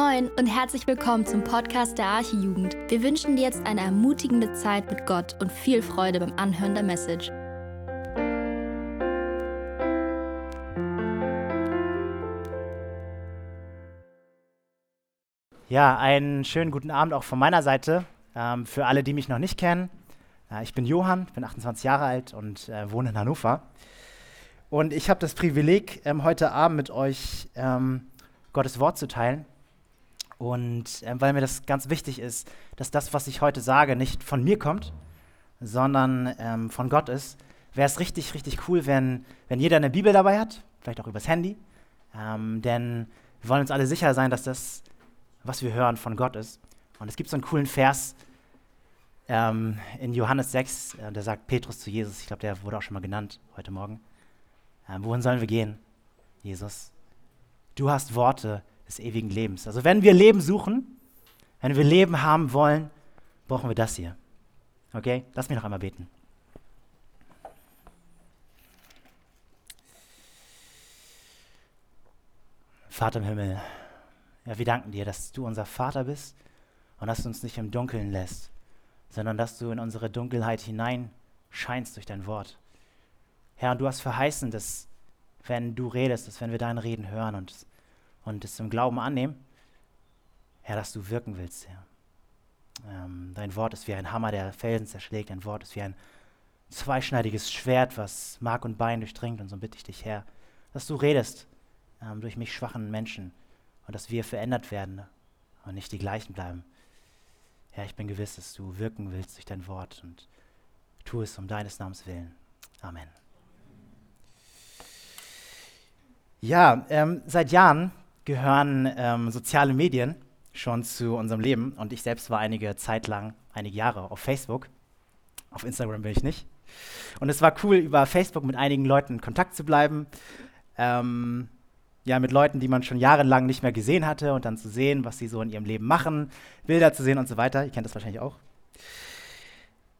Moin und herzlich willkommen zum Podcast der Archijugend. Wir wünschen dir jetzt eine ermutigende Zeit mit Gott und viel Freude beim Anhören der Message. Ja, einen schönen guten Abend auch von meiner Seite. Ähm, für alle, die mich noch nicht kennen, ich bin Johann, bin 28 Jahre alt und äh, wohne in Hannover. Und ich habe das Privileg, ähm, heute Abend mit euch ähm, Gottes Wort zu teilen. Und äh, weil mir das ganz wichtig ist, dass das, was ich heute sage, nicht von mir kommt, sondern ähm, von Gott ist, wäre es richtig, richtig cool, wenn, wenn jeder eine Bibel dabei hat, vielleicht auch übers Handy. Ähm, denn wir wollen uns alle sicher sein, dass das, was wir hören, von Gott ist. Und es gibt so einen coolen Vers ähm, in Johannes 6, äh, da sagt Petrus zu Jesus, ich glaube, der wurde auch schon mal genannt heute Morgen. Ähm, wohin sollen wir gehen, Jesus? Du hast Worte, des ewigen Lebens. Also wenn wir Leben suchen, wenn wir Leben haben wollen, brauchen wir das hier. Okay? Lass mich noch einmal beten. Vater im Himmel, ja, wir danken dir, dass du unser Vater bist und dass du uns nicht im Dunkeln lässt, sondern dass du in unsere Dunkelheit hineinscheinst durch dein Wort. Herr, und du hast verheißen, dass wenn du redest, dass wenn wir dein Reden hören und und es im Glauben annehmen, Herr, dass du wirken willst, Herr. Ähm, dein Wort ist wie ein Hammer, der Felsen zerschlägt. Dein Wort ist wie ein zweischneidiges Schwert, was Mark und Bein durchdringt. Und so bitte ich dich, Herr, dass du redest ähm, durch mich schwachen Menschen und dass wir verändert werden und nicht die gleichen bleiben. Herr, ich bin gewiss, dass du wirken willst durch dein Wort und tu es um deines Namens willen. Amen. Ja, ähm, seit Jahren gehören ähm, soziale Medien schon zu unserem Leben und ich selbst war einige Zeit lang, einige Jahre auf Facebook. Auf Instagram bin ich nicht. Und es war cool, über Facebook mit einigen Leuten in Kontakt zu bleiben. Ähm, ja, mit Leuten, die man schon jahrelang nicht mehr gesehen hatte und dann zu sehen, was sie so in ihrem Leben machen, Bilder zu sehen und so weiter. Ihr kennt das wahrscheinlich auch.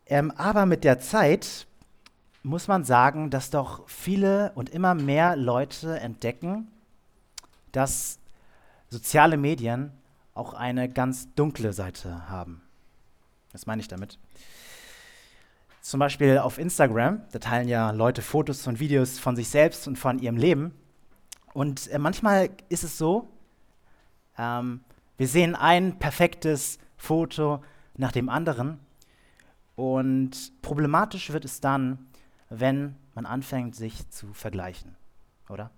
Ähm, aber mit der Zeit muss man sagen, dass doch viele und immer mehr Leute entdecken, dass soziale Medien auch eine ganz dunkle Seite haben. Was meine ich damit? Zum Beispiel auf Instagram, da teilen ja Leute Fotos und Videos von sich selbst und von ihrem Leben. Und äh, manchmal ist es so, ähm, wir sehen ein perfektes Foto nach dem anderen. Und problematisch wird es dann, wenn man anfängt, sich zu vergleichen, oder?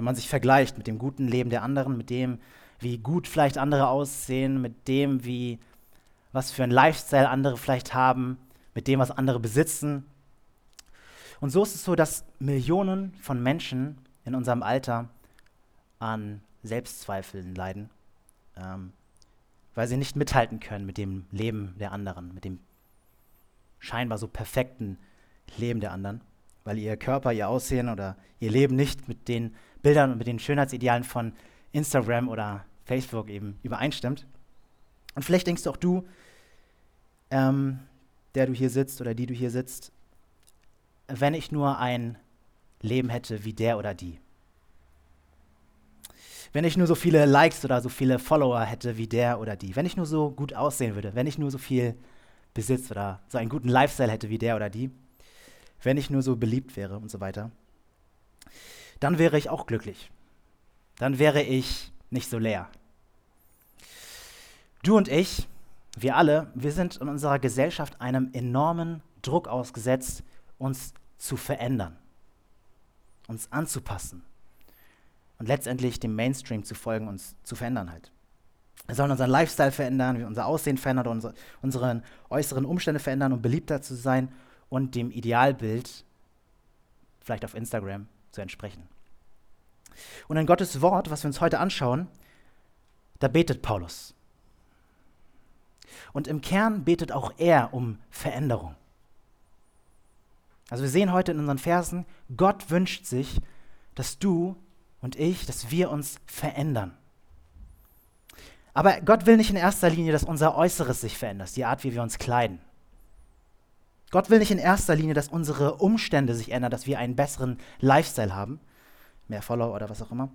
Wenn man sich vergleicht mit dem guten Leben der anderen, mit dem, wie gut vielleicht andere aussehen, mit dem, wie was für ein Lifestyle andere vielleicht haben, mit dem, was andere besitzen. Und so ist es so, dass Millionen von Menschen in unserem Alter an Selbstzweifeln leiden, ähm, weil sie nicht mithalten können mit dem Leben der anderen, mit dem scheinbar so perfekten Leben der anderen, weil ihr Körper, ihr Aussehen oder ihr Leben nicht mit den Bildern und mit den Schönheitsidealen von Instagram oder Facebook eben übereinstimmt. Und vielleicht denkst auch du, ähm, der du hier sitzt oder die du hier sitzt, wenn ich nur ein Leben hätte wie der oder die. Wenn ich nur so viele Likes oder so viele Follower hätte wie der oder die. Wenn ich nur so gut aussehen würde. Wenn ich nur so viel Besitz oder so einen guten Lifestyle hätte wie der oder die. Wenn ich nur so beliebt wäre und so weiter dann wäre ich auch glücklich. Dann wäre ich nicht so leer. Du und ich, wir alle, wir sind in unserer Gesellschaft einem enormen Druck ausgesetzt, uns zu verändern, uns anzupassen und letztendlich dem Mainstream zu folgen, uns zu verändern halt. Wir sollen unseren Lifestyle verändern, unser Aussehen verändern, unsere, unsere äußeren Umstände verändern, um beliebter zu sein und dem Idealbild, vielleicht auf Instagram, zu entsprechen. Und in Gottes Wort, was wir uns heute anschauen, da betet Paulus. Und im Kern betet auch er um Veränderung. Also wir sehen heute in unseren Versen, Gott wünscht sich, dass du und ich, dass wir uns verändern. Aber Gott will nicht in erster Linie, dass unser Äußeres sich verändert, die Art, wie wir uns kleiden. Gott will nicht in erster Linie, dass unsere Umstände sich ändern, dass wir einen besseren Lifestyle haben, mehr Follower oder was auch immer,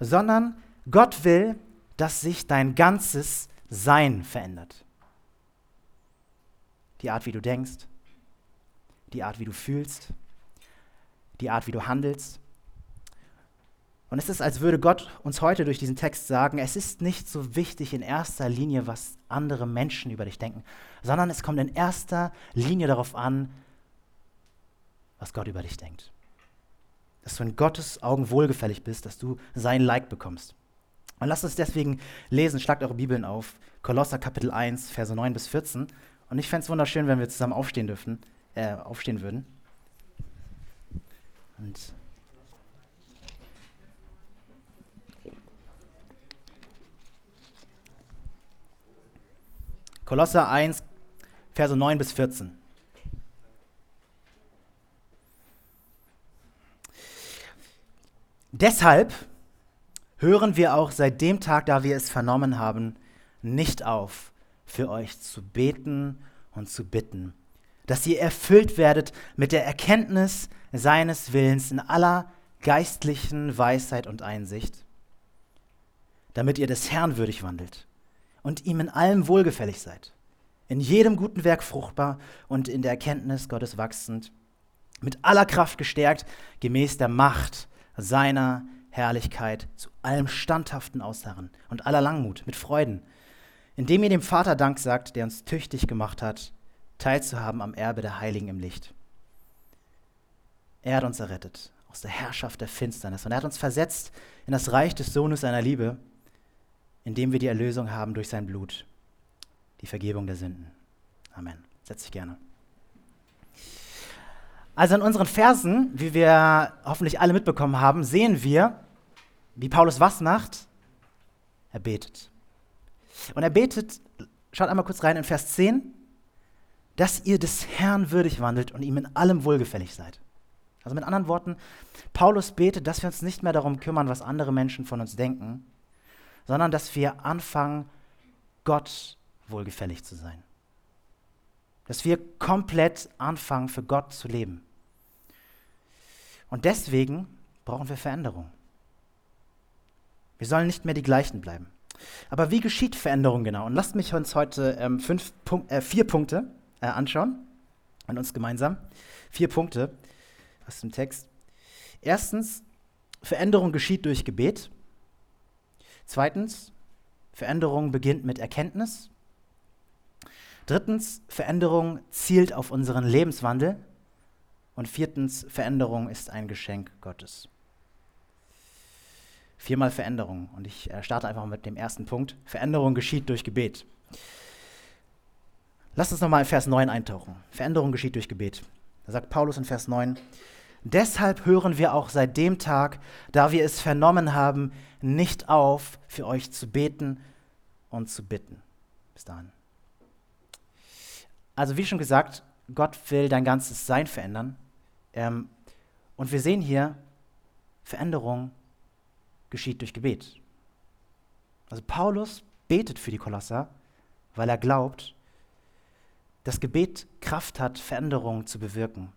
sondern Gott will, dass sich dein ganzes Sein verändert. Die Art, wie du denkst, die Art, wie du fühlst, die Art, wie du handelst. Und es ist, als würde Gott uns heute durch diesen Text sagen, es ist nicht so wichtig in erster Linie, was andere Menschen über dich denken, sondern es kommt in erster Linie darauf an, was Gott über dich denkt. Dass du in Gottes Augen wohlgefällig bist, dass du sein Like bekommst. Und lasst uns deswegen lesen, schlagt eure Bibeln auf, Kolosser Kapitel 1, Verse 9 bis 14. Und ich fände es wunderschön, wenn wir zusammen aufstehen dürfen, äh, aufstehen würden. Und Kolosser 1, Verse 9 bis 14. Deshalb hören wir auch seit dem Tag, da wir es vernommen haben, nicht auf, für euch zu beten und zu bitten, dass ihr erfüllt werdet mit der Erkenntnis seines Willens in aller geistlichen Weisheit und Einsicht, damit ihr des Herrn würdig wandelt und ihm in allem wohlgefällig seid, in jedem guten Werk fruchtbar und in der Erkenntnis Gottes wachsend, mit aller Kraft gestärkt, gemäß der Macht seiner Herrlichkeit, zu allem standhaften Ausharren und aller Langmut, mit Freuden, indem ihr dem Vater Dank sagt, der uns tüchtig gemacht hat, teilzuhaben am Erbe der Heiligen im Licht. Er hat uns errettet aus der Herrschaft der Finsternis und er hat uns versetzt in das Reich des Sohnes seiner Liebe, indem wir die Erlösung haben durch sein Blut, die Vergebung der Sünden. Amen. Setz dich gerne. Also in unseren Versen, wie wir hoffentlich alle mitbekommen haben, sehen wir, wie Paulus was macht? Er betet. Und er betet, schaut einmal kurz rein in Vers 10, dass ihr des Herrn würdig wandelt und ihm in allem wohlgefällig seid. Also mit anderen Worten, Paulus betet, dass wir uns nicht mehr darum kümmern, was andere Menschen von uns denken, sondern dass wir anfangen, Gott wohlgefällig zu sein. Dass wir komplett anfangen, für Gott zu leben. Und deswegen brauchen wir Veränderung. Wir sollen nicht mehr die gleichen bleiben. Aber wie geschieht Veränderung genau? Und lasst mich uns heute ähm, fünf Punk äh, vier Punkte äh, anschauen und uns gemeinsam. Vier Punkte aus dem Text. Erstens, Veränderung geschieht durch Gebet. Zweitens, Veränderung beginnt mit Erkenntnis. Drittens, Veränderung zielt auf unseren Lebenswandel. Und viertens, Veränderung ist ein Geschenk Gottes. Viermal Veränderung. Und ich äh, starte einfach mit dem ersten Punkt. Veränderung geschieht durch Gebet. Lass uns nochmal in Vers 9 eintauchen. Veränderung geschieht durch Gebet. Da sagt Paulus in Vers 9, Deshalb hören wir auch seit dem Tag, da wir es vernommen haben, nicht auf, für euch zu beten und zu bitten. Bis dahin. Also wie schon gesagt, Gott will dein ganzes Sein verändern. Ähm, und wir sehen hier, Veränderung geschieht durch Gebet. Also Paulus betet für die Kolosser, weil er glaubt, dass Gebet Kraft hat, Veränderungen zu bewirken.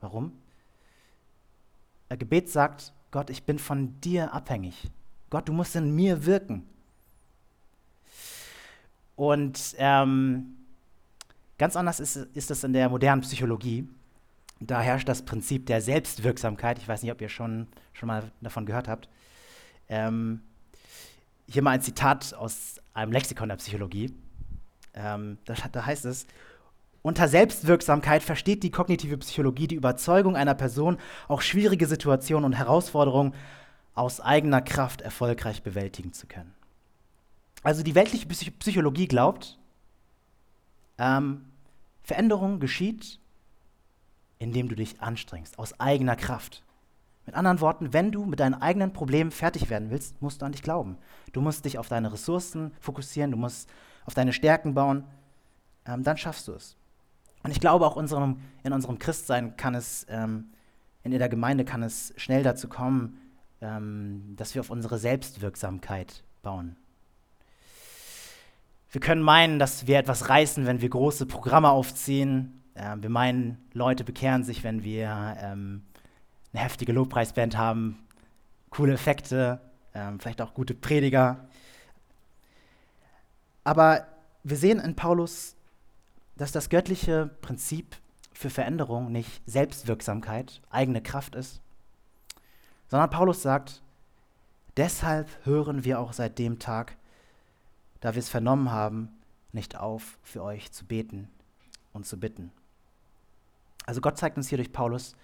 Warum? Gebet sagt, Gott, ich bin von dir abhängig. Gott, du musst in mir wirken. Und ähm, ganz anders ist, ist es in der modernen Psychologie. Da herrscht das Prinzip der Selbstwirksamkeit. Ich weiß nicht, ob ihr schon, schon mal davon gehört habt. Ähm, hier mal ein Zitat aus einem Lexikon der Psychologie. Ähm, da, da heißt es, unter Selbstwirksamkeit versteht die kognitive Psychologie die Überzeugung einer Person, auch schwierige Situationen und Herausforderungen aus eigener Kraft erfolgreich bewältigen zu können. Also die weltliche Psychologie glaubt, ähm, Veränderung geschieht, indem du dich anstrengst, aus eigener Kraft. Mit anderen Worten, wenn du mit deinen eigenen Problemen fertig werden willst, musst du an dich glauben. Du musst dich auf deine Ressourcen fokussieren, du musst auf deine Stärken bauen, ähm, dann schaffst du es. Und ich glaube, auch unserem, in unserem Christsein kann es, ähm, in der Gemeinde kann es schnell dazu kommen, ähm, dass wir auf unsere Selbstwirksamkeit bauen. Wir können meinen, dass wir etwas reißen, wenn wir große Programme aufziehen. Äh, wir meinen, Leute bekehren sich, wenn wir ähm, eine heftige Lobpreisband haben, coole Effekte, ähm, vielleicht auch gute Prediger. Aber wir sehen in Paulus, dass das göttliche Prinzip für Veränderung nicht Selbstwirksamkeit, eigene Kraft ist, sondern Paulus sagt, deshalb hören wir auch seit dem Tag, da wir es vernommen haben, nicht auf, für euch zu beten und zu bitten. Also Gott zeigt uns hier durch Paulus,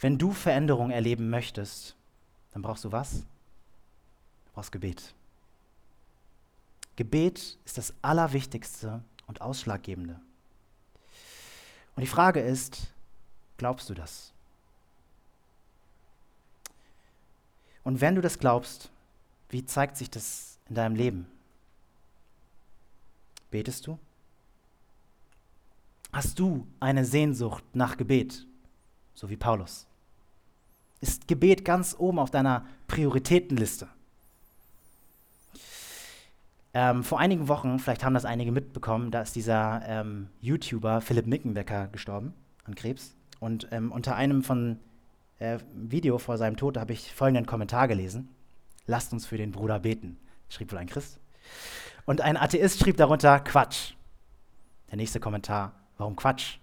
wenn du Veränderung erleben möchtest, dann brauchst du was? Du brauchst Gebet. Gebet ist das Allerwichtigste und Ausschlaggebende. Und die Frage ist, glaubst du das? Und wenn du das glaubst, wie zeigt sich das in deinem Leben? Betest du? Hast du eine Sehnsucht nach Gebet, so wie Paulus? Ist Gebet ganz oben auf deiner Prioritätenliste? Ähm, vor einigen Wochen, vielleicht haben das einige mitbekommen, da ist dieser ähm, YouTuber Philipp Mickenbecker gestorben an Krebs. Und ähm, unter einem von äh, Video vor seinem Tod habe ich folgenden Kommentar gelesen: Lasst uns für den Bruder beten, schrieb wohl ein Christ. Und ein Atheist schrieb darunter Quatsch. Der nächste Kommentar: Warum Quatsch?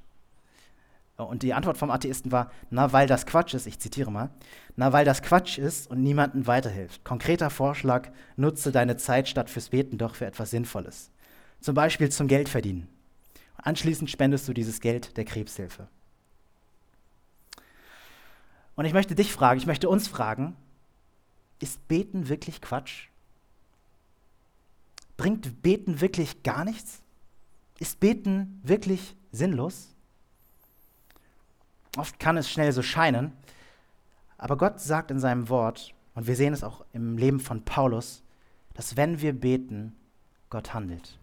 Und die Antwort vom Atheisten war, na, weil das Quatsch ist, ich zitiere mal, na, weil das Quatsch ist und niemandem weiterhilft. Konkreter Vorschlag, nutze deine Zeit statt fürs Beten doch für etwas Sinnvolles. Zum Beispiel zum Geld verdienen. Anschließend spendest du dieses Geld der Krebshilfe. Und ich möchte dich fragen, ich möchte uns fragen, ist Beten wirklich Quatsch? Bringt Beten wirklich gar nichts? Ist Beten wirklich sinnlos? Oft kann es schnell so scheinen, aber Gott sagt in seinem Wort, und wir sehen es auch im Leben von Paulus, dass wenn wir beten, Gott handelt.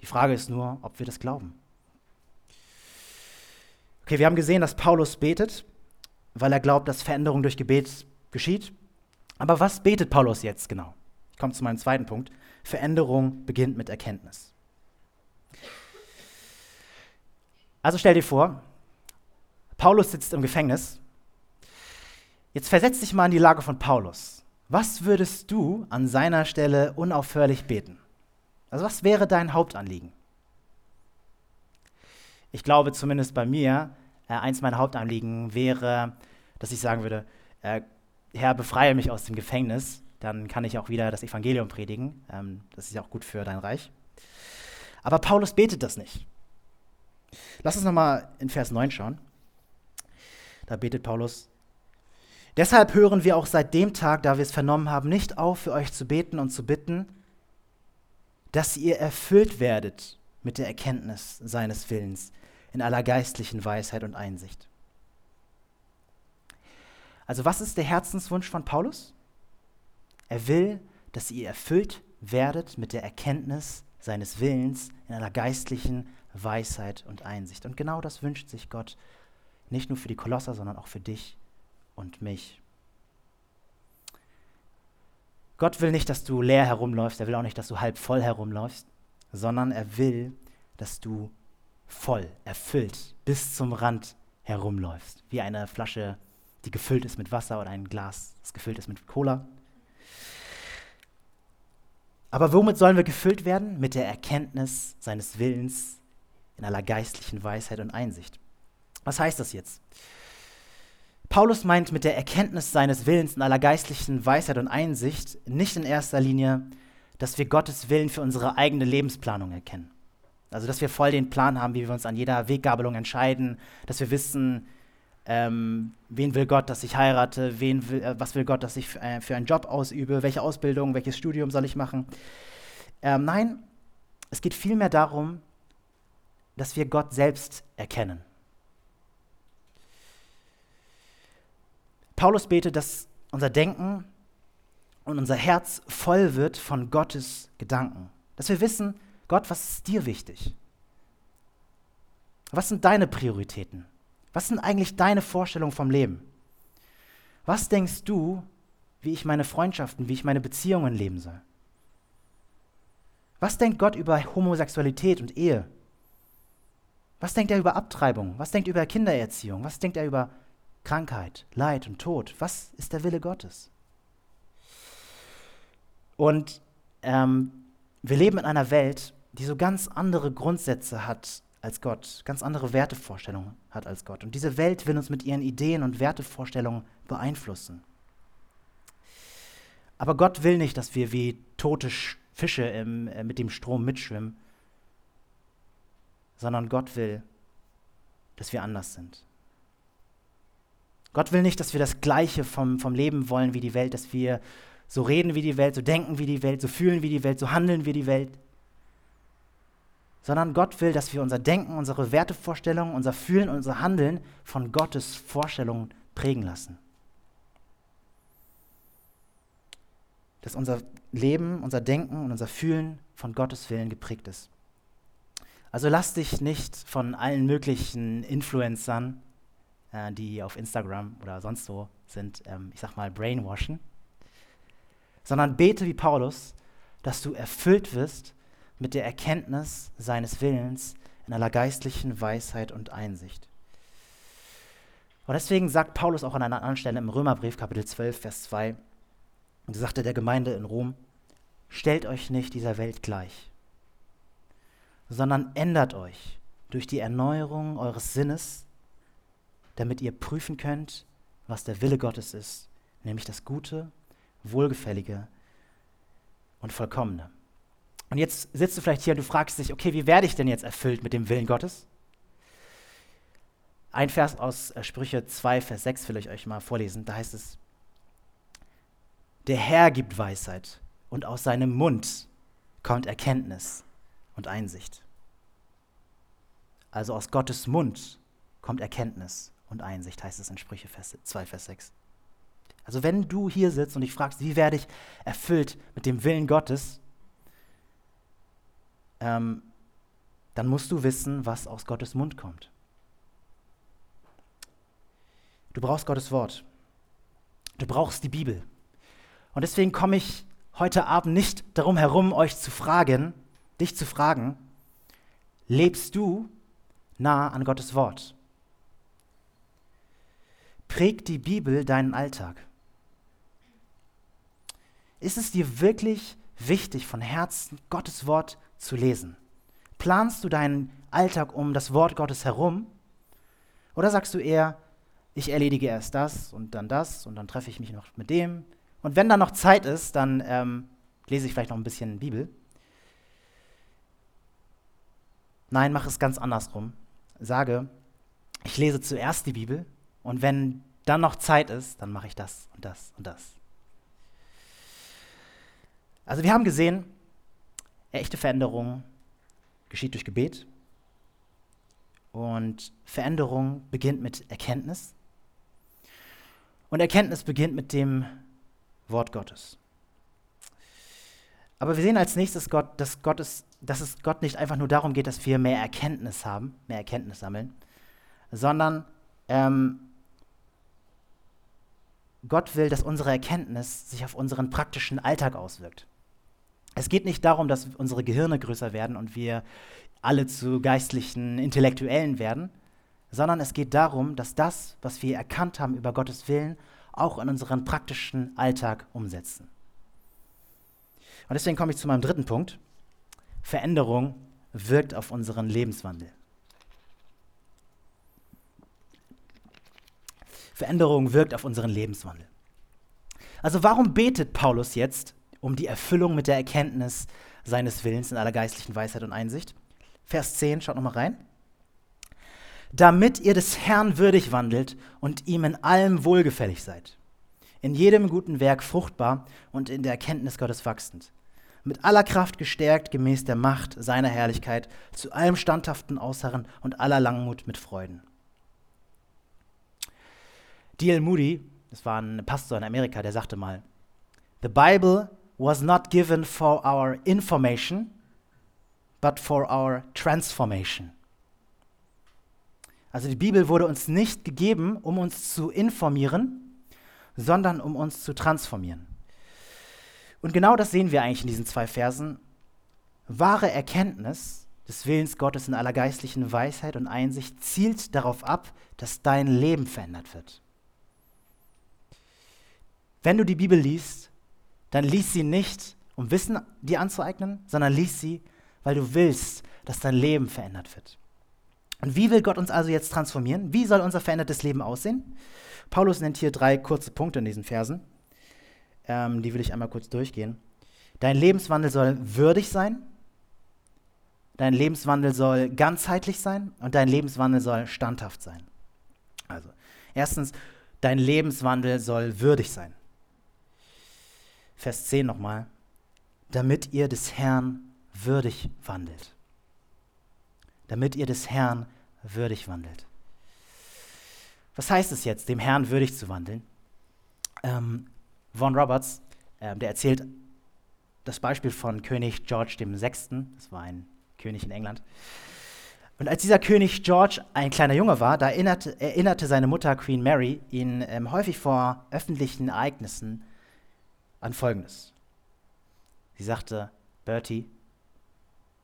Die Frage ist nur, ob wir das glauben. Okay, wir haben gesehen, dass Paulus betet, weil er glaubt, dass Veränderung durch Gebet geschieht. Aber was betet Paulus jetzt genau? Ich komme zu meinem zweiten Punkt. Veränderung beginnt mit Erkenntnis. Also stell dir vor, Paulus sitzt im Gefängnis. Jetzt versetz dich mal in die Lage von Paulus. Was würdest du an seiner Stelle unaufhörlich beten? Also was wäre dein Hauptanliegen? Ich glaube zumindest bei mir, äh, eins meiner Hauptanliegen wäre, dass ich sagen würde, äh, Herr, befreie mich aus dem Gefängnis, dann kann ich auch wieder das Evangelium predigen. Ähm, das ist ja auch gut für dein Reich. Aber Paulus betet das nicht. Lass uns nochmal in Vers 9 schauen. Da betet Paulus. Deshalb hören wir auch seit dem Tag, da wir es vernommen haben, nicht auf, für euch zu beten und zu bitten, dass ihr erfüllt werdet mit der Erkenntnis seines Willens in aller geistlichen Weisheit und Einsicht. Also was ist der Herzenswunsch von Paulus? Er will, dass ihr erfüllt werdet mit der Erkenntnis seines Willens in einer geistlichen Weisheit und Einsicht. Und genau das wünscht sich Gott nicht nur für die Kolosser, sondern auch für dich und mich. Gott will nicht, dass du leer herumläufst, er will auch nicht, dass du halb voll herumläufst, sondern er will, dass du voll, erfüllt, bis zum Rand herumläufst. Wie eine Flasche, die gefüllt ist mit Wasser oder ein Glas, das gefüllt ist mit Cola. Aber womit sollen wir gefüllt werden? Mit der Erkenntnis seines Willens in aller geistlichen Weisheit und Einsicht. Was heißt das jetzt? Paulus meint mit der Erkenntnis seines Willens in aller geistlichen Weisheit und Einsicht nicht in erster Linie, dass wir Gottes Willen für unsere eigene Lebensplanung erkennen. Also, dass wir voll den Plan haben, wie wir uns an jeder Weggabelung entscheiden, dass wir wissen, ähm, wen will Gott, dass ich heirate, wen will, äh, was will Gott, dass ich äh, für einen Job ausübe, welche Ausbildung, welches Studium soll ich machen. Ähm, nein, es geht vielmehr darum, dass wir Gott selbst erkennen. Paulus betet, dass unser Denken und unser Herz voll wird von Gottes Gedanken. Dass wir wissen, Gott, was ist dir wichtig? Was sind deine Prioritäten? Was sind eigentlich deine Vorstellungen vom Leben? Was denkst du, wie ich meine Freundschaften, wie ich meine Beziehungen leben soll? Was denkt Gott über Homosexualität und Ehe? Was denkt er über Abtreibung? Was denkt er über Kindererziehung? Was denkt er über Krankheit, Leid und Tod? Was ist der Wille Gottes? Und ähm, wir leben in einer Welt, die so ganz andere Grundsätze hat als Gott, ganz andere Wertevorstellungen hat als Gott. Und diese Welt will uns mit ihren Ideen und Wertevorstellungen beeinflussen. Aber Gott will nicht, dass wir wie tote Fische im, äh, mit dem Strom mitschwimmen, sondern Gott will, dass wir anders sind. Gott will nicht, dass wir das Gleiche vom, vom Leben wollen wie die Welt, dass wir so reden wie die Welt, so denken wie die Welt, so fühlen wie die Welt, so handeln wie die Welt. Sondern Gott will, dass wir unser Denken, unsere Wertevorstellungen, unser Fühlen, unser Handeln von Gottes Vorstellungen prägen lassen. Dass unser Leben, unser Denken und unser Fühlen von Gottes Willen geprägt ist. Also lass dich nicht von allen möglichen Influencern äh, die auf Instagram oder sonst so sind, ähm, ich sag mal, brainwashen, sondern bete wie Paulus, dass du erfüllt wirst mit der Erkenntnis seines Willens in aller geistlichen Weisheit und Einsicht. Und deswegen sagt Paulus auch an einer anderen Stelle im Römerbrief, Kapitel 12, Vers 2, und sagte der Gemeinde in Rom, stellt euch nicht dieser Welt gleich, sondern ändert euch durch die Erneuerung eures Sinnes, damit ihr prüfen könnt, was der Wille Gottes ist, nämlich das Gute, Wohlgefällige und Vollkommene. Und jetzt sitzt du vielleicht hier und du fragst dich, okay, wie werde ich denn jetzt erfüllt mit dem Willen Gottes? Ein Vers aus äh, Sprüche 2, Vers 6 will ich euch mal vorlesen. Da heißt es, der Herr gibt Weisheit und aus seinem Mund kommt Erkenntnis und Einsicht. Also aus Gottes Mund kommt Erkenntnis und Einsicht, heißt es in Sprüche 2, Vers 6. Also wenn du hier sitzt und dich fragst, wie werde ich erfüllt mit dem Willen Gottes, ähm, dann musst du wissen, was aus Gottes Mund kommt. Du brauchst Gottes Wort. Du brauchst die Bibel. Und deswegen komme ich heute Abend nicht darum herum, euch zu fragen, dich zu fragen, lebst du nah an Gottes Wort? Prägt die Bibel deinen Alltag? Ist es dir wirklich wichtig, von Herzen Gottes Wort zu lesen? Planst du deinen Alltag um das Wort Gottes herum? Oder sagst du eher, ich erledige erst das und dann das und dann treffe ich mich noch mit dem? Und wenn dann noch Zeit ist, dann ähm, lese ich vielleicht noch ein bisschen Bibel. Nein, mach es ganz andersrum. Sage, ich lese zuerst die Bibel und wenn dann noch Zeit ist, dann mache ich das und das und das. Also wir haben gesehen, echte Veränderung geschieht durch Gebet. Und Veränderung beginnt mit Erkenntnis. Und Erkenntnis beginnt mit dem Wort Gottes. Aber wir sehen als nächstes Gott, dass, Gott ist, dass es Gott nicht einfach nur darum geht, dass wir mehr Erkenntnis haben, mehr Erkenntnis sammeln, sondern ähm, Gott will, dass unsere Erkenntnis sich auf unseren praktischen Alltag auswirkt. Es geht nicht darum, dass unsere Gehirne größer werden und wir alle zu geistlichen Intellektuellen werden, sondern es geht darum, dass das, was wir erkannt haben über Gottes Willen, auch in unseren praktischen Alltag umsetzen. Und deswegen komme ich zu meinem dritten Punkt. Veränderung wirkt auf unseren Lebenswandel. Veränderung wirkt auf unseren Lebenswandel. Also warum betet Paulus jetzt um die Erfüllung mit der Erkenntnis seines Willens in aller geistlichen Weisheit und Einsicht? Vers 10, schaut nochmal rein. Damit ihr des Herrn würdig wandelt und ihm in allem wohlgefällig seid, in jedem guten Werk fruchtbar und in der Erkenntnis Gottes wachsend, mit aller Kraft gestärkt gemäß der Macht seiner Herrlichkeit, zu allem standhaften Ausharren und aller Langmut mit Freuden D.L. Moody, das war ein Pastor in Amerika, der sagte mal, The Bible was not given for our information, but for our transformation. Also die Bibel wurde uns nicht gegeben, um uns zu informieren, sondern um uns zu transformieren. Und genau das sehen wir eigentlich in diesen zwei Versen. Wahre Erkenntnis des Willens Gottes in aller geistlichen Weisheit und Einsicht zielt darauf ab, dass dein Leben verändert wird. wenn du die Bibel liest, dann lies sie nicht, um Wissen dir anzueignen, sondern lies sie, weil du willst, dass dein Leben verändert wird. Und wie will Gott uns also jetzt transformieren? Wie soll unser verändertes Leben aussehen? Paulus nennt hier drei kurze Punkte in diesen Versen. Ähm, die will ich einmal kurz durchgehen. Dein Lebenswandel soll würdig sein, dein Lebenswandel soll ganzheitlich sein und dein Lebenswandel soll standhaft sein. Also, erstens, dein Lebenswandel soll würdig sein. Vers 10 nochmal. Damit ihr des Herrn würdig wandelt. Damit ihr des Herrn würdig wandelt. Was heißt es jetzt, dem Herrn würdig zu wandeln? Ähm, Von Roberts, äh, der erzählt das Beispiel von König George VI., das war ein König in England. Und als dieser König George ein kleiner Junge war, da erinnerte, erinnerte seine Mutter Queen Mary ihn ähm, häufig vor öffentlichen Ereignissen an Folgendes. Sie sagte, Bertie,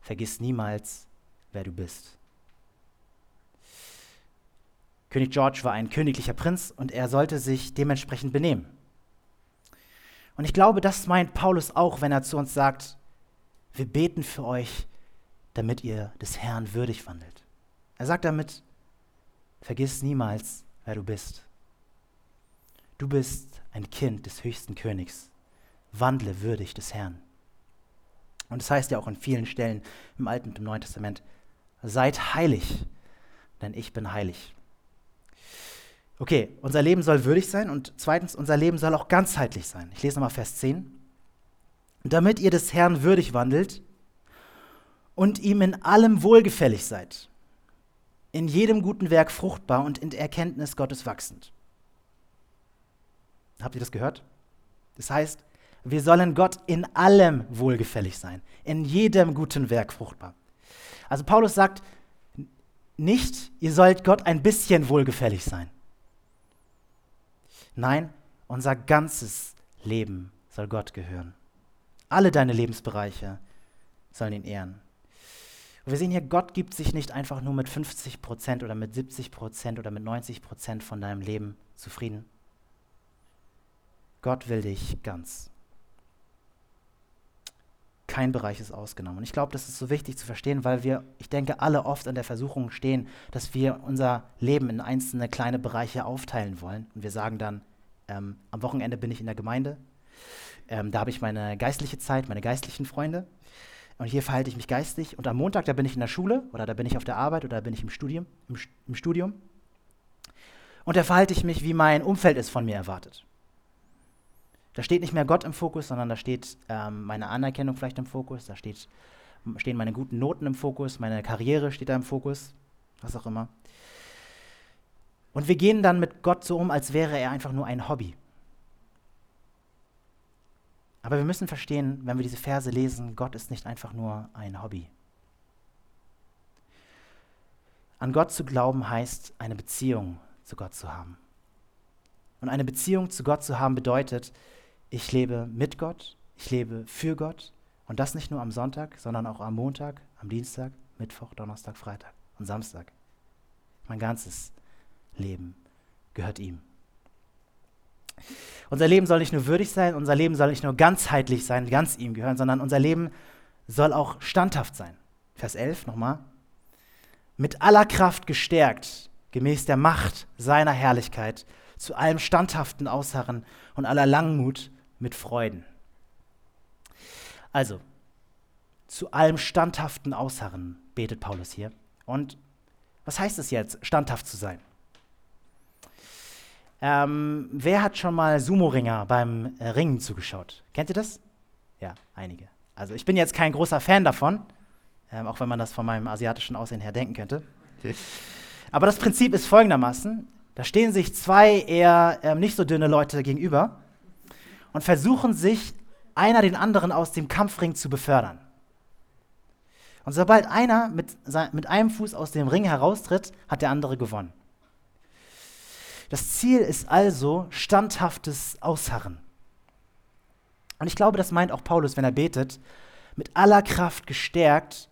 vergiss niemals, wer du bist. König George war ein königlicher Prinz und er sollte sich dementsprechend benehmen. Und ich glaube, das meint Paulus auch, wenn er zu uns sagt, wir beten für euch, damit ihr des Herrn würdig wandelt. Er sagt damit, vergiss niemals, wer du bist. Du bist ein Kind des höchsten Königs. Wandle würdig des Herrn. Und das heißt ja auch an vielen Stellen im Alten und im Neuen Testament, seid heilig, denn ich bin heilig. Okay, unser Leben soll würdig sein und zweitens, unser Leben soll auch ganzheitlich sein. Ich lese nochmal Vers 10. Damit ihr des Herrn würdig wandelt und ihm in allem wohlgefällig seid, in jedem guten Werk fruchtbar und in der Erkenntnis Gottes wachsend. Habt ihr das gehört? Das heißt, wir sollen Gott in allem wohlgefällig sein, in jedem guten Werk fruchtbar. Also Paulus sagt nicht, ihr sollt Gott ein bisschen wohlgefällig sein. Nein, unser ganzes Leben soll Gott gehören. Alle deine Lebensbereiche sollen ihn ehren. Und wir sehen hier, Gott gibt sich nicht einfach nur mit 50 Prozent oder mit 70 Prozent oder mit 90 Prozent von deinem Leben zufrieden. Gott will dich ganz. Kein Bereich ist ausgenommen. Und ich glaube, das ist so wichtig zu verstehen, weil wir, ich denke, alle oft an der Versuchung stehen, dass wir unser Leben in einzelne kleine Bereiche aufteilen wollen. Und wir sagen dann, ähm, am Wochenende bin ich in der Gemeinde. Ähm, da habe ich meine geistliche Zeit, meine geistlichen Freunde. Und hier verhalte ich mich geistig. Und am Montag, da bin ich in der Schule oder da bin ich auf der Arbeit oder da bin ich im Studium. Im, im Studium. Und da verhalte ich mich, wie mein Umfeld es von mir erwartet. Da steht nicht mehr Gott im Fokus, sondern da steht ähm, meine Anerkennung vielleicht im Fokus, da steht, stehen meine guten Noten im Fokus, meine Karriere steht da im Fokus, was auch immer. Und wir gehen dann mit Gott so um, als wäre er einfach nur ein Hobby. Aber wir müssen verstehen, wenn wir diese Verse lesen, Gott ist nicht einfach nur ein Hobby. An Gott zu glauben heißt, eine Beziehung zu Gott zu haben. Und eine Beziehung zu Gott zu haben bedeutet, ich lebe mit Gott, ich lebe für Gott und das nicht nur am Sonntag, sondern auch am Montag, am Dienstag, Mittwoch, Donnerstag, Freitag und Samstag. Mein ganzes Leben gehört ihm. Unser Leben soll nicht nur würdig sein, unser Leben soll nicht nur ganzheitlich sein, ganz ihm gehören, sondern unser Leben soll auch standhaft sein. Vers 11 nochmal. Mit aller Kraft gestärkt, gemäß der Macht seiner Herrlichkeit, zu allem standhaften Ausharren und aller Langmut mit Freuden. Also, zu allem standhaften Ausharren betet Paulus hier. Und was heißt es jetzt, standhaft zu sein? Ähm, wer hat schon mal Sumo-Ringer beim äh, Ringen zugeschaut? Kennt ihr das? Ja, einige. Also ich bin jetzt kein großer Fan davon, ähm, auch wenn man das von meinem asiatischen Aussehen her denken könnte. Aber das Prinzip ist folgendermaßen. Da stehen sich zwei eher ähm, nicht so dünne Leute gegenüber und versuchen sich einer den anderen aus dem Kampfring zu befördern. Und sobald einer mit, mit einem Fuß aus dem Ring heraustritt, hat der andere gewonnen. Das Ziel ist also standhaftes Ausharren. Und ich glaube, das meint auch Paulus, wenn er betet, mit aller Kraft gestärkt,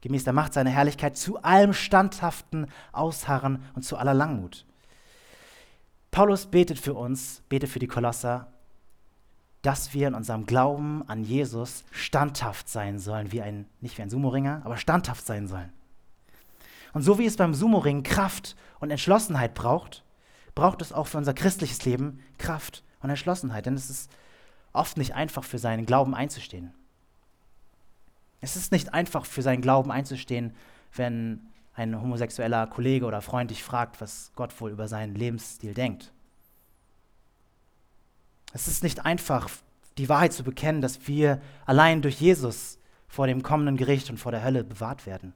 gemäß der Macht seiner Herrlichkeit, zu allem standhaften Ausharren und zu aller Langmut. Paulus betet für uns, betet für die Kolosser, dass wir in unserem Glauben an Jesus standhaft sein sollen, wie ein, nicht wie ein Sumo-Ringer, aber standhaft sein sollen. Und so wie es beim Sumo-Ringen Kraft und Entschlossenheit braucht, braucht es auch für unser christliches Leben Kraft und Entschlossenheit. Denn es ist oft nicht einfach, für seinen Glauben einzustehen. Es ist nicht einfach, für seinen Glauben einzustehen, wenn ein homosexueller Kollege oder Freund dich fragt, was Gott wohl über seinen Lebensstil denkt. Es ist nicht einfach, die Wahrheit zu bekennen, dass wir allein durch Jesus vor dem kommenden Gericht und vor der Hölle bewahrt werden.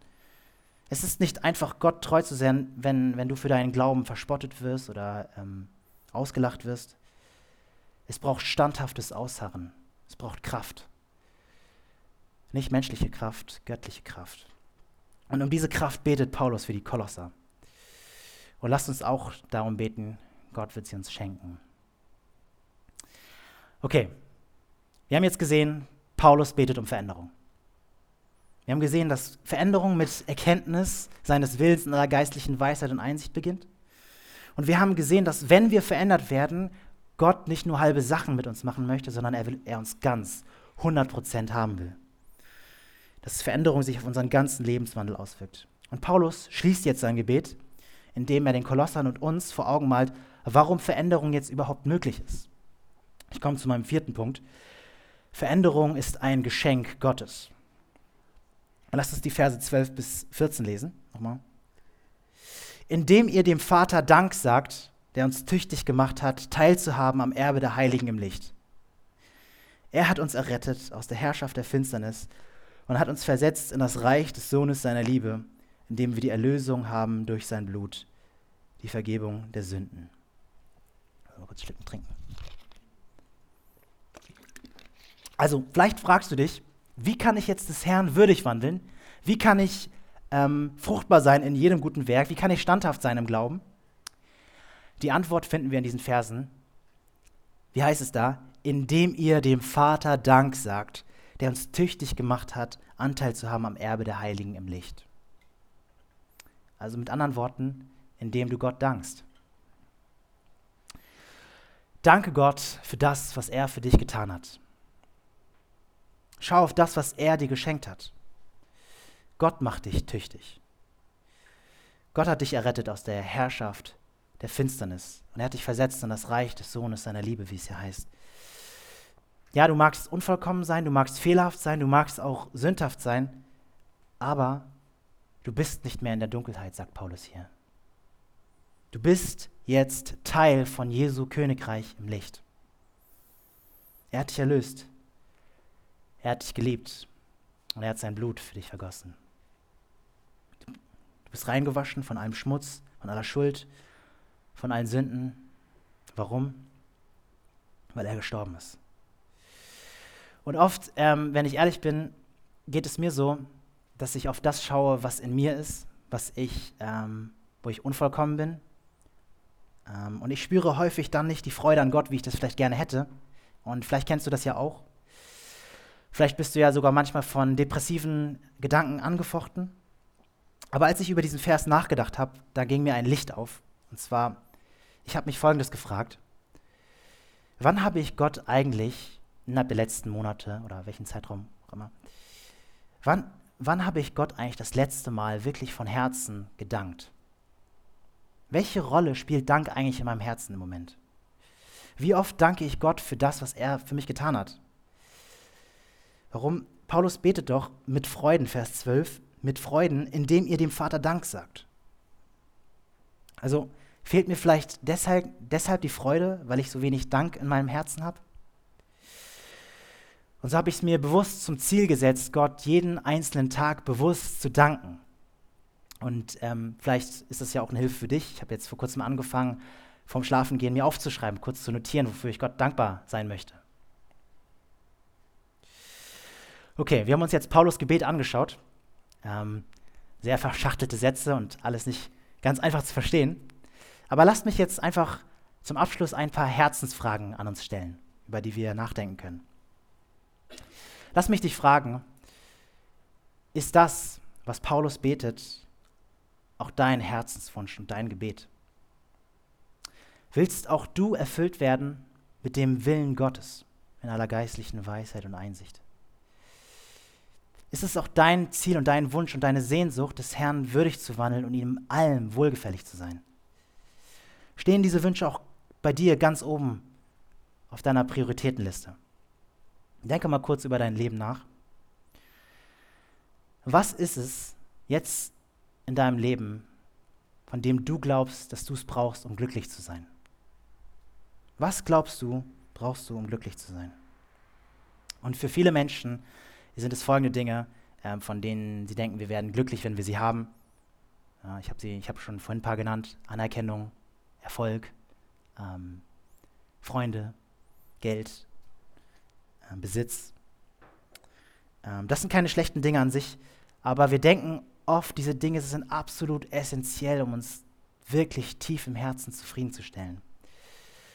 Es ist nicht einfach, Gott treu zu sein, wenn, wenn du für deinen Glauben verspottet wirst oder ähm, ausgelacht wirst. Es braucht standhaftes Ausharren. Es braucht Kraft. Nicht menschliche Kraft, göttliche Kraft. Und um diese Kraft betet Paulus für die Kolosser. Und lasst uns auch darum beten, Gott wird sie uns schenken. Okay, wir haben jetzt gesehen, Paulus betet um Veränderung. Wir haben gesehen, dass Veränderung mit Erkenntnis seines Willens in einer geistlichen Weisheit und Einsicht beginnt. Und wir haben gesehen, dass wenn wir verändert werden, Gott nicht nur halbe Sachen mit uns machen möchte, sondern er, will, er uns ganz 100% haben will. Dass Veränderung sich auf unseren ganzen Lebenswandel auswirkt. Und Paulus schließt jetzt sein Gebet, indem er den Kolossern und uns vor Augen malt, warum Veränderung jetzt überhaupt möglich ist. Ich komme zu meinem vierten Punkt. Veränderung ist ein Geschenk Gottes. Lasst uns die Verse 12 bis 14 lesen. Nochmal. Indem ihr dem Vater Dank sagt, der uns tüchtig gemacht hat, teilzuhaben am Erbe der Heiligen im Licht. Er hat uns errettet aus der Herrschaft der Finsternis und hat uns versetzt in das Reich des Sohnes seiner Liebe, in dem wir die Erlösung haben durch sein Blut, die Vergebung der Sünden. Mal kurz Schlucken trinken. Also, vielleicht fragst du dich, wie kann ich jetzt des Herrn würdig wandeln? Wie kann ich ähm, fruchtbar sein in jedem guten Werk? Wie kann ich standhaft sein im Glauben? Die Antwort finden wir in diesen Versen. Wie heißt es da? Indem ihr dem Vater Dank sagt, der uns tüchtig gemacht hat, Anteil zu haben am Erbe der Heiligen im Licht. Also mit anderen Worten, indem du Gott dankst. Danke Gott für das, was er für dich getan hat. Schau auf das, was er dir geschenkt hat. Gott macht dich tüchtig. Gott hat dich errettet aus der Herrschaft der Finsternis und er hat dich versetzt in das Reich des Sohnes seiner Liebe, wie es hier heißt. Ja, du magst unvollkommen sein, du magst fehlerhaft sein, du magst auch sündhaft sein, aber du bist nicht mehr in der Dunkelheit, sagt Paulus hier. Du bist jetzt Teil von Jesu Königreich im Licht. Er hat dich erlöst. Er hat dich geliebt und er hat sein Blut für dich vergossen. Du bist reingewaschen von allem Schmutz, von aller Schuld, von allen Sünden. Warum? Weil er gestorben ist. Und oft, ähm, wenn ich ehrlich bin, geht es mir so, dass ich auf das schaue, was in mir ist, was ich, ähm, wo ich unvollkommen bin. Ähm, und ich spüre häufig dann nicht die Freude an Gott, wie ich das vielleicht gerne hätte. Und vielleicht kennst du das ja auch. Vielleicht bist du ja sogar manchmal von depressiven Gedanken angefochten. Aber als ich über diesen Vers nachgedacht habe, da ging mir ein Licht auf. Und zwar, ich habe mich Folgendes gefragt. Wann habe ich Gott eigentlich innerhalb der letzten Monate oder welchen Zeitraum auch immer, wann, wann habe ich Gott eigentlich das letzte Mal wirklich von Herzen gedankt? Welche Rolle spielt Dank eigentlich in meinem Herzen im Moment? Wie oft danke ich Gott für das, was er für mich getan hat? Warum? Paulus betet doch mit Freuden, Vers 12, mit Freuden, indem ihr dem Vater Dank sagt. Also fehlt mir vielleicht deshalb, deshalb die Freude, weil ich so wenig Dank in meinem Herzen habe? Und so habe ich es mir bewusst zum Ziel gesetzt, Gott jeden einzelnen Tag bewusst zu danken. Und ähm, vielleicht ist das ja auch eine Hilfe für dich. Ich habe jetzt vor kurzem angefangen, vorm Schlafengehen mir aufzuschreiben, kurz zu notieren, wofür ich Gott dankbar sein möchte. Okay, wir haben uns jetzt Paulus Gebet angeschaut. Ähm, sehr verschachtelte Sätze und alles nicht ganz einfach zu verstehen. Aber lasst mich jetzt einfach zum Abschluss ein paar Herzensfragen an uns stellen, über die wir nachdenken können. Lass mich dich fragen, ist das, was Paulus betet, auch dein Herzenswunsch und dein Gebet? Willst auch du erfüllt werden mit dem Willen Gottes? in aller geistlichen Weisheit und Einsicht. Ist es auch dein Ziel und dein Wunsch und deine Sehnsucht, des Herrn würdig zu wandeln und ihm allem wohlgefällig zu sein? Stehen diese Wünsche auch bei dir ganz oben auf deiner Prioritätenliste? Denke mal kurz über dein Leben nach. Was ist es jetzt in deinem Leben, von dem du glaubst, dass du es brauchst, um glücklich zu sein? Was glaubst du, brauchst du, um glücklich zu sein? Und für viele Menschen sind es folgende Dinge, äh, von denen sie denken, wir werden glücklich, wenn wir sie haben. Ja, ich habe sie, schon vorhin ein paar genannt: Anerkennung, Erfolg, ähm, Freunde, Geld, äh, Besitz. Ähm, das sind keine schlechten Dinge an sich, aber wir denken oft, diese Dinge sind absolut essentiell, um uns wirklich tief im Herzen zufriedenzustellen.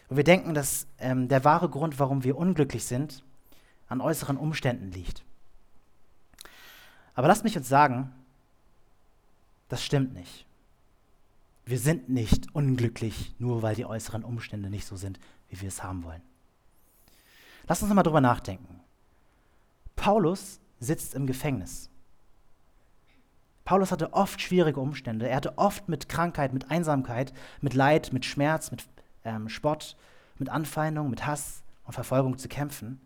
Und wir denken, dass ähm, der wahre Grund, warum wir unglücklich sind, an äußeren Umständen liegt. Aber lasst mich uns sagen, das stimmt nicht. Wir sind nicht unglücklich, nur weil die äußeren Umstände nicht so sind, wie wir es haben wollen. Lass uns mal drüber nachdenken. Paulus sitzt im Gefängnis. Paulus hatte oft schwierige Umstände. Er hatte oft mit Krankheit, mit Einsamkeit, mit Leid, mit Schmerz, mit ähm, Spott, mit Anfeindung, mit Hass und Verfolgung zu kämpfen.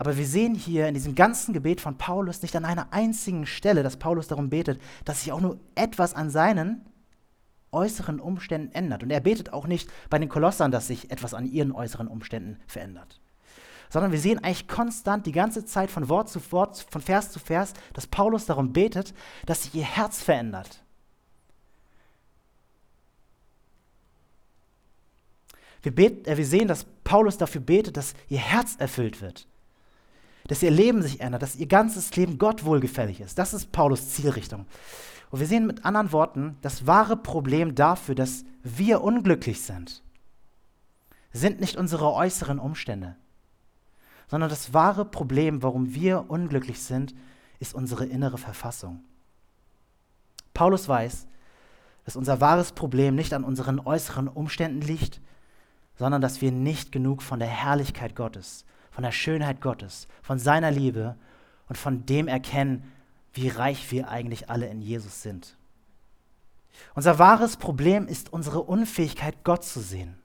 Aber wir sehen hier in diesem ganzen Gebet von Paulus nicht an einer einzigen Stelle, dass Paulus darum betet, dass sich auch nur etwas an seinen äußeren Umständen ändert. Und er betet auch nicht bei den Kolossern, dass sich etwas an ihren äußeren Umständen verändert. Sondern wir sehen eigentlich konstant die ganze Zeit von Wort zu Wort, von Vers zu Vers, dass Paulus darum betet, dass sich ihr Herz verändert. Wir, beten, äh, wir sehen, dass Paulus dafür betet, dass ihr Herz erfüllt wird. Dass ihr Leben sich ändert, dass ihr ganzes Leben Gott wohlgefällig ist. Das ist Paulus Zielrichtung. Und wir sehen mit anderen Worten, das wahre Problem dafür, dass wir unglücklich sind, sind nicht unsere äußeren Umstände, sondern das wahre Problem, warum wir unglücklich sind, ist unsere innere Verfassung. Paulus weiß, dass unser wahres Problem nicht an unseren äußeren Umständen liegt, sondern dass wir nicht genug von der Herrlichkeit Gottes, von der Schönheit Gottes, von seiner Liebe und von dem erkennen, wie reich wir eigentlich alle in Jesus sind. Unser wahres Problem ist unsere Unfähigkeit, Gott zu sehen.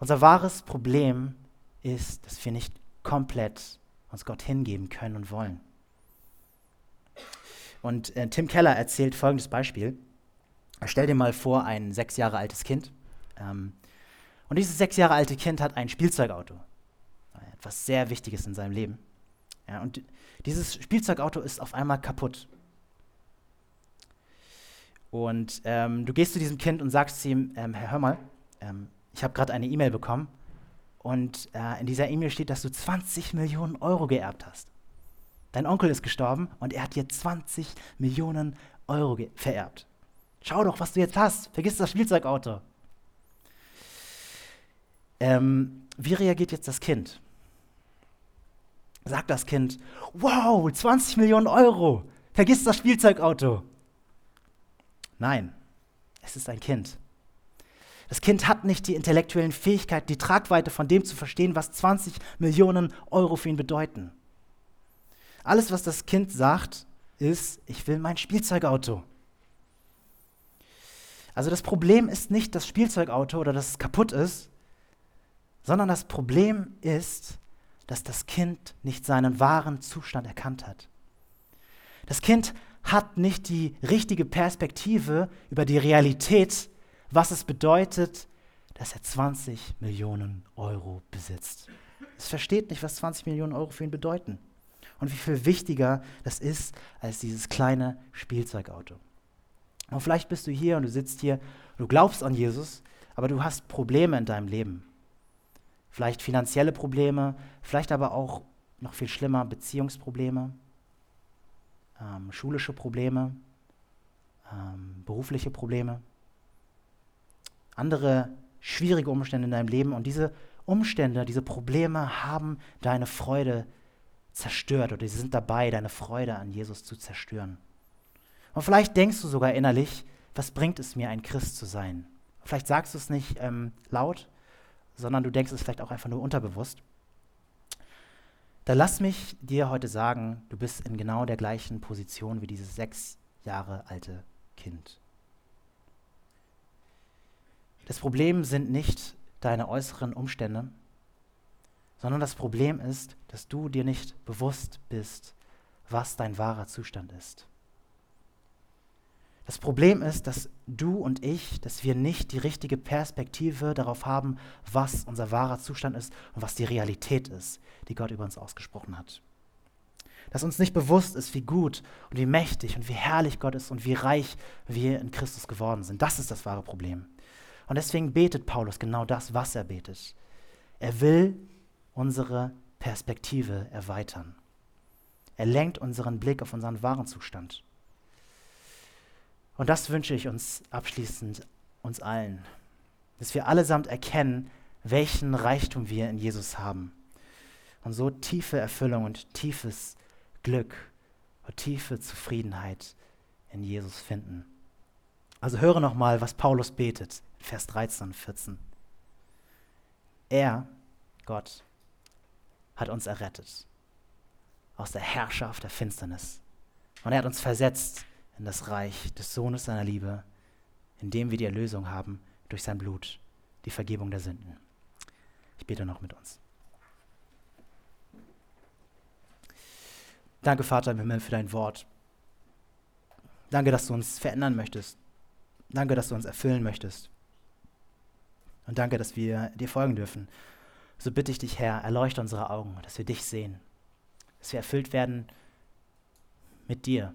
Unser wahres Problem ist, dass wir nicht komplett uns Gott hingeben können und wollen. Und äh, Tim Keller erzählt folgendes Beispiel. Stell dir mal vor, ein sechs Jahre altes Kind. Ähm, und dieses sechs Jahre alte Kind hat ein Spielzeugauto. Etwas sehr Wichtiges in seinem Leben. Ja, und dieses Spielzeugauto ist auf einmal kaputt. Und ähm, du gehst zu diesem Kind und sagst ihm, ähm, Herr, hör mal, ähm, ich habe gerade eine E-Mail bekommen und äh, in dieser E-Mail steht, dass du 20 Millionen Euro geerbt hast. Dein Onkel ist gestorben und er hat dir 20 Millionen Euro vererbt. Schau doch, was du jetzt hast. Vergiss das Spielzeugauto. Ähm, wie reagiert jetzt das Kind? Sagt das Kind, wow, 20 Millionen Euro, vergiss das Spielzeugauto. Nein, es ist ein Kind. Das Kind hat nicht die intellektuellen Fähigkeiten, die Tragweite von dem zu verstehen, was 20 Millionen Euro für ihn bedeuten. Alles, was das Kind sagt, ist, ich will mein Spielzeugauto. Also das Problem ist nicht das Spielzeugauto oder dass es kaputt ist, sondern das Problem ist, dass das Kind nicht seinen wahren Zustand erkannt hat. Das Kind hat nicht die richtige Perspektive über die Realität, was es bedeutet, dass er 20 Millionen Euro besitzt. Es versteht nicht, was 20 Millionen Euro für ihn bedeuten und wie viel wichtiger das ist als dieses kleine Spielzeugauto. Und vielleicht bist du hier und du sitzt hier, du glaubst an Jesus, aber du hast Probleme in deinem Leben vielleicht finanzielle Probleme, vielleicht aber auch noch viel schlimmer Beziehungsprobleme, ähm, schulische Probleme, ähm, berufliche Probleme, andere schwierige Umstände in deinem Leben. Und diese Umstände, diese Probleme haben deine Freude zerstört oder sie sind dabei, deine Freude an Jesus zu zerstören. Und vielleicht denkst du sogar innerlich, was bringt es mir, ein Christ zu sein? Vielleicht sagst du es nicht ähm, laut, sondern du denkst es vielleicht auch einfach nur unterbewusst. dann lass mich dir heute sagen, du bist in genau der gleichen Position wie dieses sechs Jahre alte Kind. Das Problem sind nicht deine äußeren Umstände, sondern das Problem ist, dass du dir nicht bewusst bist, was dein wahrer Zustand ist. Das Problem ist, dass du und ich, dass wir nicht die richtige Perspektive darauf haben, was unser wahrer Zustand ist und was die Realität ist, die Gott über uns ausgesprochen hat. Dass uns nicht bewusst ist, wie gut und wie mächtig und wie herrlich Gott ist und wie reich wir in Christus geworden sind. Das ist das wahre Problem. Und deswegen betet Paulus genau das, was er betet. Er will unsere Perspektive erweitern. Er lenkt unseren Blick auf unseren wahren Zustand. Und das wünsche ich uns abschließend, uns allen, dass wir allesamt erkennen, welchen Reichtum wir in Jesus haben. Und so tiefe Erfüllung und tiefes Glück und tiefe Zufriedenheit in Jesus finden. Also höre nochmal, was Paulus betet, Vers 13 und 14. Er, Gott, hat uns errettet aus der Herrschaft der Finsternis. Und er hat uns versetzt in das Reich des Sohnes seiner Liebe, in dem wir die Erlösung haben durch sein Blut, die Vergebung der Sünden. Ich bete noch mit uns. Danke, Vater im Himmel, für dein Wort. Danke, dass du uns verändern möchtest. Danke, dass du uns erfüllen möchtest. Und danke, dass wir dir folgen dürfen. So bitte ich dich, Herr, erleuchte unsere Augen, dass wir dich sehen, dass wir erfüllt werden mit dir